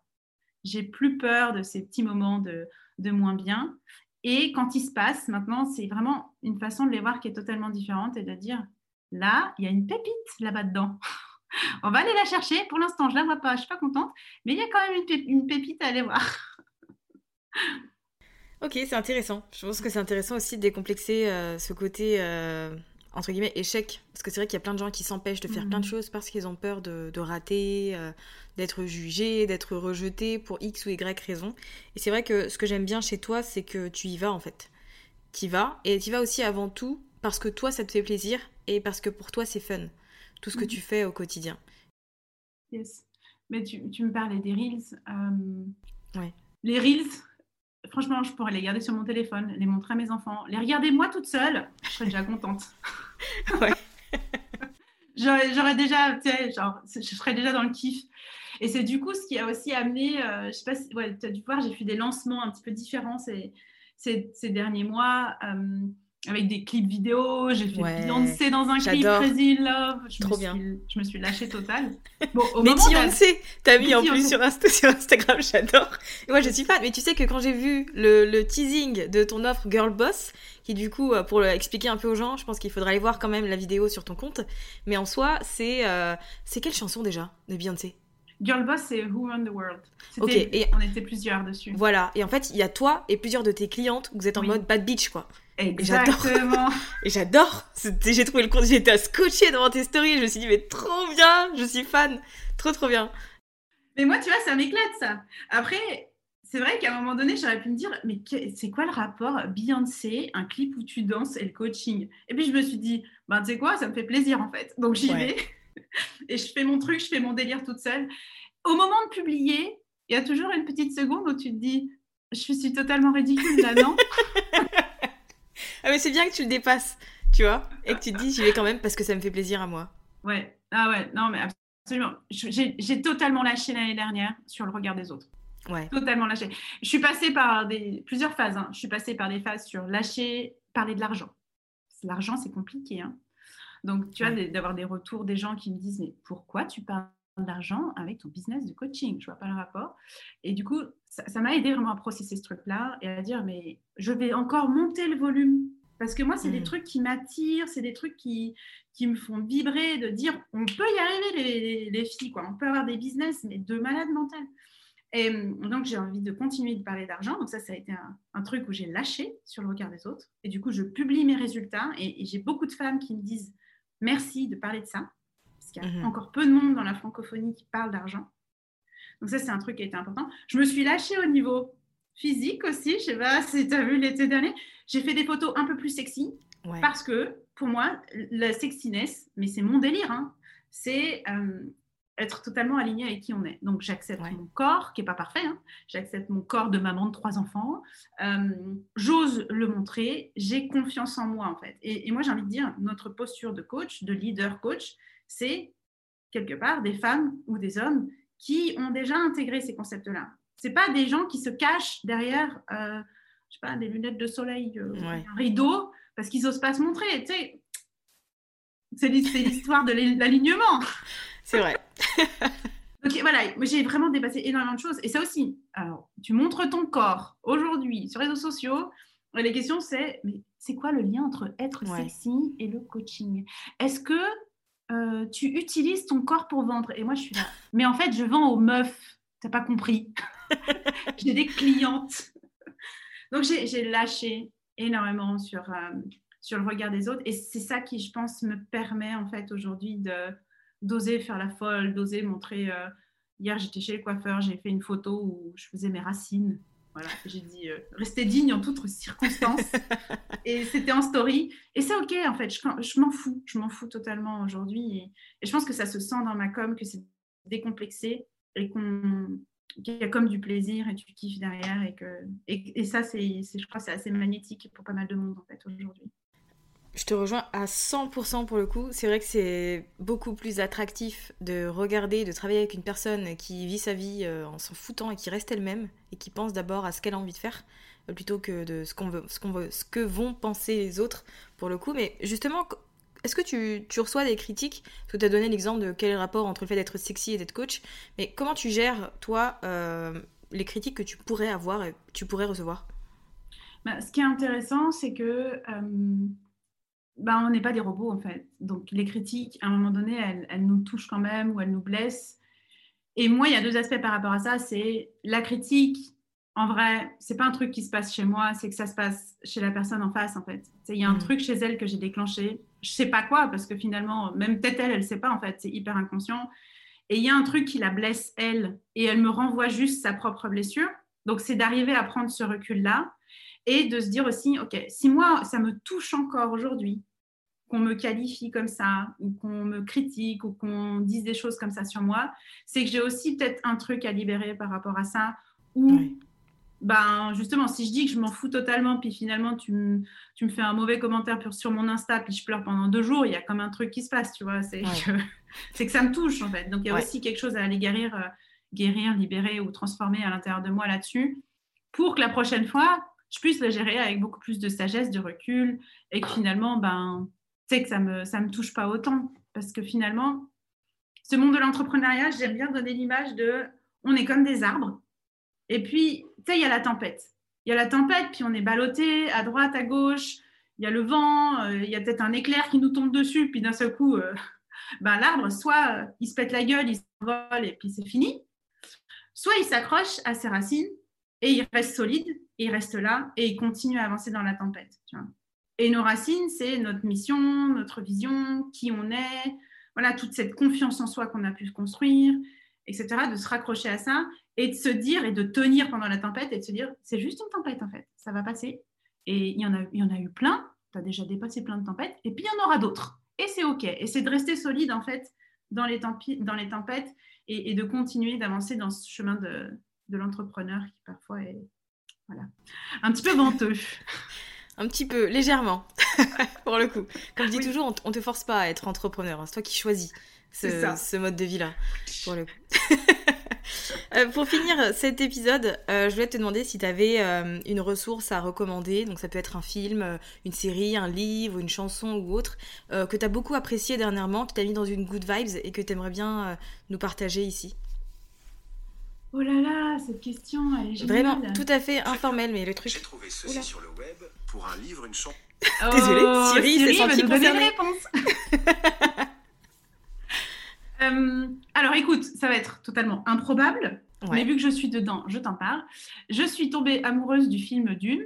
J'ai plus peur de ces petits moments de, de moins bien. Et quand ils se passent, maintenant, c'est vraiment une façon de les voir qui est totalement différente et de dire, là, il y a une pépite là-bas dedans. On va aller la chercher. Pour l'instant, je ne la vois pas, je ne suis pas contente, mais il y a quand même une, pépite à aller voir. ok, c'est intéressant. Je pense que c'est intéressant aussi de décomplexer euh, ce côté euh, entre guillemets, échec. Parce que c'est vrai qu'il y a plein de gens qui s'empêchent de faire plein de mhm. choses parce qu'ils ont peur de, rater, euh, d'être jugés, d'être rejetés pour X ou Y raison. Et c'est vrai que ce que j'aime bien chez toi, c'est que tu y vas en fait. Tu y vas. Et tu y vas aussi avant tout parce que toi, ça te fait plaisir et parce que pour toi, c'est fun. Tout ce que tu fais au quotidien. Yes. Mais tu, me parlais des Reels. Euh, ouais. Les Reels, franchement, je pourrais les garder sur mon téléphone, les montrer à mes enfants, les regarder moi toute seule, je serais déjà contente. Ouais. J'aurais déjà, tu sais, genre, je serais déjà dans le kiff. Et c'est du coup ce qui a aussi amené, euh, je sais pas si ouais, tu as dû voir, j'ai fait des lancements un petit peu différents ces, ces, ces derniers mois. euh, avec des clips vidéo, j'ai fait Ouais, Beyoncé dans un clip. Crazy Love. Je Trop me bien. Suis, je me suis lâchée totale. Bon, au Mais Beyoncé, t'as mis en plus sur, Insta- sur Instagram, j'adore. Moi, je suis fan. Mais tu sais que quand j'ai vu le, le teasing de ton offre Girl Boss, qui du coup, euh, pour expliquer un peu aux gens, je pense qu'il faudra aller voir quand même la vidéo sur ton compte. Mais en soi, c'est euh, c'est quelle chanson déjà de Beyoncé? Girl Boss, c'est Who Run the World. Ok, et- On était plusieurs dessus. Voilà. Et en fait, il y a toi et plusieurs de tes clientes où vous êtes en Oui. mode bad bitch, quoi. Exactement. Et j'adore. J'ai trouvé le compte, j'étais à scotcher devant tes stories. Je me suis dit, mais trop bien, je suis fan. Trop, trop bien. Mais moi, tu vois, ça m'éclate, ça. Après, c'est vrai qu'à un moment donné, j'aurais pu me dire, mais c'est quoi le rapport Beyoncé, un clip où tu danses et le coaching? Et puis, je me suis dit, ben, tu sais quoi, ça me fait plaisir, en fait. Donc, j'y Ouais. vais. et je fais mon truc, je fais mon délire toute seule. Au moment de publier, il y a toujours une petite seconde où tu te dis, je suis totalement ridicule là, non? Ah, mais c'est bien que tu le dépasses, tu vois. Et que tu te dis, j'y vais quand même parce que ça me fait plaisir à moi. Ouais, ah ouais, non, mais absolument. J'ai totalement lâché l'année dernière sur le regard des autres. Ouais. Totalement lâché. Je suis passée par des, plusieurs phases. hein. Je suis passée par des phases sur lâcher, parler de l'argent. L'argent, c'est compliqué. hein. Donc, tu vois, Ouais. d'avoir des retours des gens qui me disent Mais pourquoi tu parles d'argent avec ton business de coaching Je vois pas le rapport. Et du coup, ça m'a aidé vraiment à processer ce truc-là et à dire Mais je vais encore monter le volume. Parce que moi, c'est des Mhm. trucs qui m'attirent, c'est des trucs qui, qui me font vibrer, de dire on peut y arriver, les, les- les filles, quoi. on peut avoir des business, mais de malade mental. Et euh, donc, j'ai envie de continuer de parler d'argent. Donc, ça, ça a été un, un truc où j'ai lâché sur le regard des autres. Et du coup, je publie mes résultats. Et, et j'ai beaucoup de femmes qui me disent merci de parler de ça. Parce qu'il y a Mhm. encore peu de monde dans la francophonie qui parle d'argent. Donc, ça, c'est un truc qui a été important. Je me suis lâchée au niveau physique aussi. Je sais pas si tu as vu l'été dernier. J'ai fait des photos un peu plus sexy. Ouais. Parce que pour moi, la sexiness, mais c'est mon délire, hein, c'est euh, être totalement aligné avec qui on est. Donc j'accepte Ouais. mon corps, qui n'est pas parfait, hein, j'accepte mon corps de maman de trois enfants, euh, j'ose le montrer, j'ai confiance en moi en fait. Et, et moi j'ai envie de dire, notre posture de coach, de leader coach, c'est quelque part des femmes ou des hommes qui ont déjà intégré ces concepts-là. C'est pas des gens qui se cachent derrière, euh, je sais pas, des lunettes de soleil, euh, Ouais. un rideau, parce qu'ils n'osent pas se montrer. Tu sais, c'est l'hi- c'est l'histoire de l'al- l'alignement. C'est vrai. Donc voilà, j'ai vraiment dépassé énormément de choses. Et ça aussi, alors, tu montres ton corps aujourd'hui sur les réseaux sociaux. Les questions, c'est mais c'est quoi le lien entre être Ouais. sexy et le coaching? Est-ce que euh, tu utilises ton corps pour vendre Et moi, je suis là. Mais en fait, je vends aux meufs. T'as pas compris J'ai des clientes. Donc, j'ai lâché énormément sur, euh, sur le regard des autres. Et c'est ça qui, je pense, me permet en fait aujourd'hui de d'oser faire la folle, d'oser montrer. euh, hier, j'étais chez le coiffeur, j'ai fait une photo où je faisais mes racines. Voilà, j'ai dit euh, rester digne en toutes circonstances. et c'était en story. Et c'est ok en fait, je, je m'en fous, je m'en fous totalement aujourd'hui. Et, et je pense que ça se sent dans ma com, que c'est décomplexé et qu'on qu'il y a comme du plaisir et du kiff derrière et que et, et ça c'est c'est- je crois c'est assez magnétique pour pas mal de monde en fait aujourd'hui. Je te rejoins à 100% pour le coup. C'est vrai que c'est beaucoup plus attractif de regarder, de travailler avec une personne qui vit sa vie euh, en s'en foutant et qui reste elle-même et qui pense d'abord à ce qu'elle a envie de faire euh, plutôt que de ce qu'on veut, ce qu'on veut, ce que vont penser les autres pour le coup. Mais justement, est-ce que tu, reçois des critiques? Parce que tu as donné l'exemple de quel est le rapport entre le fait d'être sexy et d'être coach. Mais comment tu gères, toi, euh, les critiques que tu pourrais avoir et tu pourrais recevoir? Bah, ce qui est intéressant, c'est que bah, on n'est pas des robots en fait. Donc les critiques, à un moment donné, elles, elles nous touchent quand même ou elles nous blessent. Et moi, il y a deux aspects par rapport à ça. C'est la critique. En vrai, c'est pas un truc qui se passe chez moi, c'est que ça se passe chez la personne en face en fait. C'est- Il y a un Mhm. truc chez elle que j'ai déclenché. Je sais pas quoi parce que finalement, même peut-être elle, elle sait pas en fait. C'est hyper inconscient. Et il y a un truc qui la blesse elle et elle me renvoie juste sa propre blessure. Donc c'est d'arriver à prendre ce recul là et de se dire aussi, ok, si moi, ça me touche encore aujourd'hui, qu'on me qualifie comme ça, ou qu'on me critique, ou qu'on dise des choses comme ça sur moi, c'est que j'ai aussi peut-être un truc à libérer par rapport à ça, ou ben justement, si je dis que je m'en fous totalement, puis finalement tu me, tu me fais un mauvais commentaire sur mon Insta, puis je pleure pendant deux jours, il y a comme un truc qui se passe, tu vois. C'est que, que, ça me touche en fait. Donc il y a aussi quelque chose à aller guérir, euh, guérir, libérer ou transformer à l'intérieur de moi là-dessus, pour que la prochaine fois, je puisse le gérer avec beaucoup plus de sagesse, de recul, et que finalement, ben, tu que ça me, ça me touche pas autant. Parce que finalement, ce monde de l'entrepreneuriat, j'aime bien donner l'image de on est comme des arbres et puis, tu sais, il y a la tempête. Il y a la tempête, puis on est ballotté à droite, à gauche. Il y a le vent, euh, il y a peut-être un éclair qui nous tombe dessus, puis d'un seul coup, euh, ben, l'arbre, soit euh, il se pète la gueule, il s'envole et puis c'est fini, soit il s'accroche à ses racines et il reste solide, il reste là et il continue à avancer dans la tempête. Et nos racines, c'est notre mission, notre vision, qui on est, voilà, toute cette confiance en soi qu'on a pu construire, etc., de se raccrocher à ça et de se dire et de tenir pendant la tempête et de se dire c'est juste une tempête en fait, ça va passer. Et il y en a, il y en a eu plein, tu as déjà dépassé plein de tempêtes, et puis il y en aura d'autres. Et c'est OK. Et c'est de rester solide en fait dans les, dans les tempêtes et, de continuer d'avancer dans ce chemin de, de l'entrepreneur qui parfois est voilà, un petit peu venteux. un petit peu, légèrement, pour le coup. Comme je dis toujours, on ne te force pas à être entrepreneur, hein. c'est toi qui choisis ce, ce mode de vie-là, pour le coup. Euh, pour finir cet épisode, euh, je voulais te demander si tu avais euh, une ressource à recommander. Donc ça peut être un film, une série, un livre, une chanson ou autre, que tu as beaucoup apprécié dernièrement, qui t'a mis dans une good vibes et que tu aimerais bien nous partager ici. Oh là là, cette question, elle est géniale. Vraiment, tout à fait informel, mais le truc... J'ai trouvé ceci sur le web pour un livre, une chanson... Désolée, oh, Siri, c'est senti concernée. Euh, alors écoute, ça va être totalement improbable, mais vu que je suis dedans, je t'en parle. Je suis tombée amoureuse du film Dune,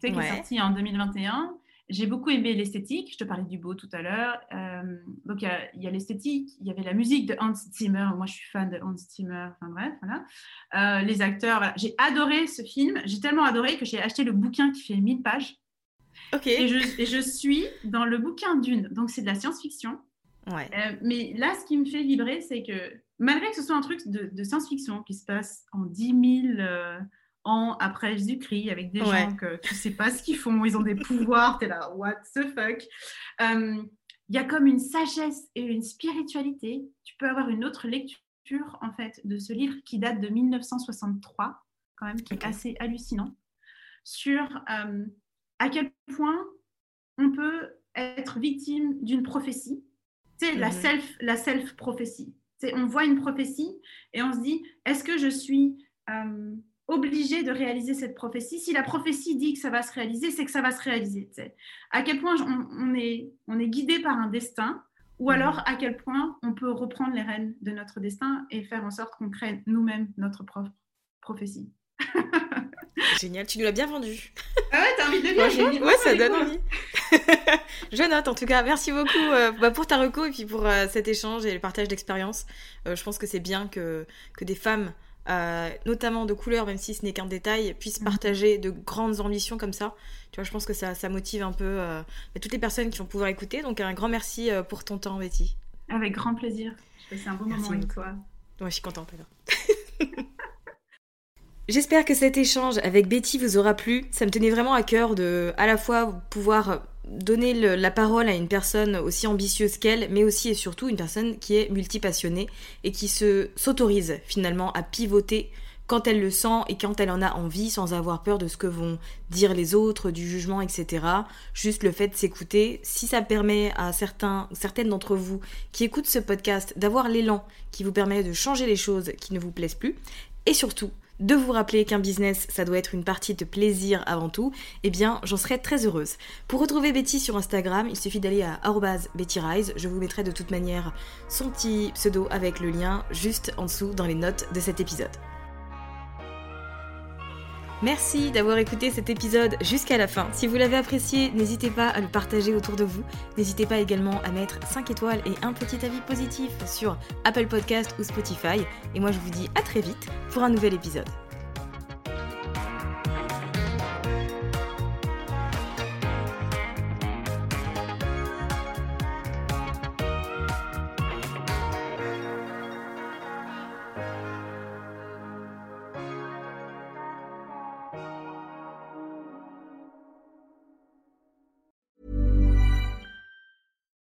qui est sorti en 2021. J'ai beaucoup aimé l'esthétique. Je te parlais du beau tout à l'heure. Euh, donc, il y a, l'esthétique, il y avait la musique de Hans Zimmer. Moi, je suis fan de Hans Zimmer. Enfin, bref, voilà. Euh, les acteurs, J'ai adoré ce film. J'ai tellement adoré que j'ai acheté le bouquin qui fait 1000 pages. Ok. Et je, et je suis dans le bouquin Dune. Donc, c'est de la science-fiction. Euh, mais là, ce qui me fait vibrer, c'est que malgré que ce soit un truc de, science-fiction qui se passe en 10 000 euh, ans après Jésus-Christ, avec des gens que tu sais pas ce qu'ils font, ils ont des pouvoirs, tu es là, what the fuck euh, Il y a comme une sagesse et une spiritualité. Tu peux avoir une autre lecture, en fait, de ce livre qui date de 1963, quand même, qui est assez hallucinant, sur à quel point on peut être victime d'une prophétie c'est la mhm. self, la self prophétie. On voit une prophétie et on se dit, est-ce que je suis euh, obligée de réaliser cette prophétie Si la prophétie dit que ça va se réaliser, c'est que ça va se réaliser. À quel point on, est, on est guidé par un destin ou mhm. alors à quel point on peut reprendre les rênes de notre destin et faire en sorte qu'on crée nous-mêmes notre propre prophétie. Génial, tu nous l'as bien vendu. Ah ouais, t'as envie de le lire Ouais, ça donne envie. je note en tout cas. Merci beaucoup euh, bah, pour ta reco et puis pour euh, cet échange et le partage d'expérience. Euh, je pense que c'est bien que, que des femmes, notamment de couleur, même si ce n'est qu'un détail, puissent mhm. partager de grandes ambitions comme ça. Tu vois, je pense que ça, ça motive un peu toutes les personnes qui vont pouvoir écouter. Donc un grand merci pour ton temps, Betty. Avec grand plaisir. Passé un bon moment avec toi. Ouais, je suis contente alors. J'espère que cet échange avec Betty vous aura plu. Ça me tenait vraiment à cœur de à la fois pouvoir donner la parole à une personne aussi ambitieuse qu'elle, mais aussi et surtout une personne qui est multipassionnée et qui se s'autorise finalement à pivoter quand elle le sent et quand elle en a envie sans avoir peur de ce que vont dire les autres, du jugement, etc. Juste le fait de s'écouter, si ça permet à certains, certaines d'entre vous qui écoutent ce podcast d'avoir l'élan qui vous permet de changer les choses qui ne vous plaisent plus, et surtout de vous rappeler qu'un business, ça doit être une partie de plaisir avant tout, eh bien, j'en serais très heureuse. Pour retrouver Betty sur Instagram, il suffit d'aller à BettyRise. Je vous mettrai de toute manière son petit pseudo avec le lien juste en dessous dans les notes de cet épisode. Merci d'avoir écouté cet épisode jusqu'à la fin. Si vous l'avez apprécié, n'hésitez pas à le partager autour de vous. N'hésitez pas également à mettre 5 étoiles et un petit avis positif sur Apple Podcast ou Spotify. Et moi je vous dis à très vite pour un nouvel épisode.